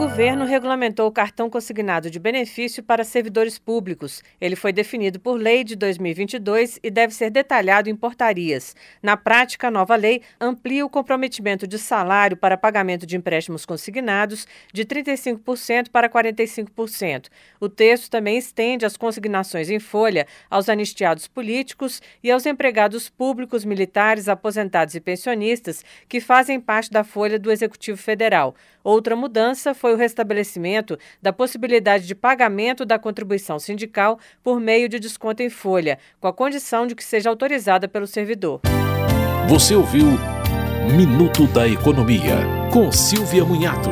governo regulamentou o cartão consignado de benefício para servidores públicos. Ele foi definido por lei de 2022 e deve ser detalhado em portarias. Na prática, a nova lei amplia o comprometimento de salário para pagamento de empréstimos consignados de 35% para 45%. O texto também estende as consignações em folha aos anistiados políticos e aos empregados públicos, militares, aposentados e pensionistas que fazem parte da folha do Executivo Federal. Outra mudança foi o restabelecimento da possibilidade de pagamento da contribuição sindical por meio de desconto em folha, com a condição de que seja autorizada pelo servidor. Você ouviu Minuto da Economia, com Silvia Munhato.